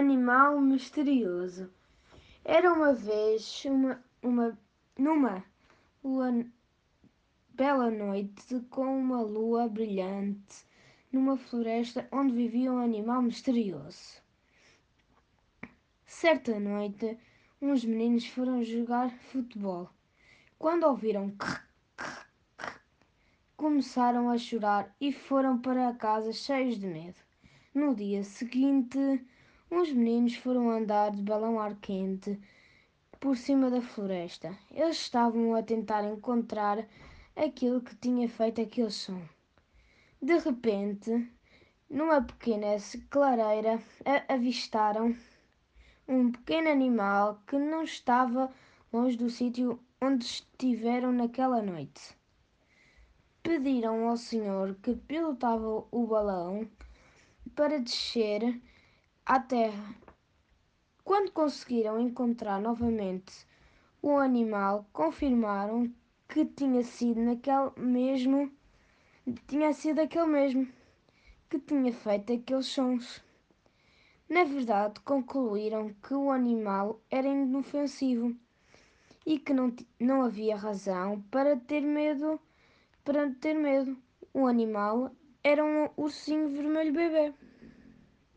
animal misterioso. Era uma vez uma, uma numa lua, bela noite com uma lua brilhante numa floresta onde vivia um animal misterioso. Certa noite, uns meninos foram jogar futebol. Quando ouviram começaram a chorar e foram para casa cheios de medo. No dia seguinte, uns meninos foram andar de balão ar quente por cima da floresta. Eles estavam a tentar encontrar aquilo que tinha feito aquele som. De repente, numa pequena clareira, avistaram um pequeno animal que não estava longe do sítio onde estiveram naquela noite. Pediram ao senhor que pilotava o balão para descer à terra. Quando conseguiram encontrar novamente o animal, confirmaram que tinha sido naquele mesmo tinha sido aquele mesmo que tinha feito aqueles sons. Na verdade, concluíram que o animal era inofensivo e que não, não havia razão para ter medo. Para ter medo, o animal era um ursinho vermelho bebê.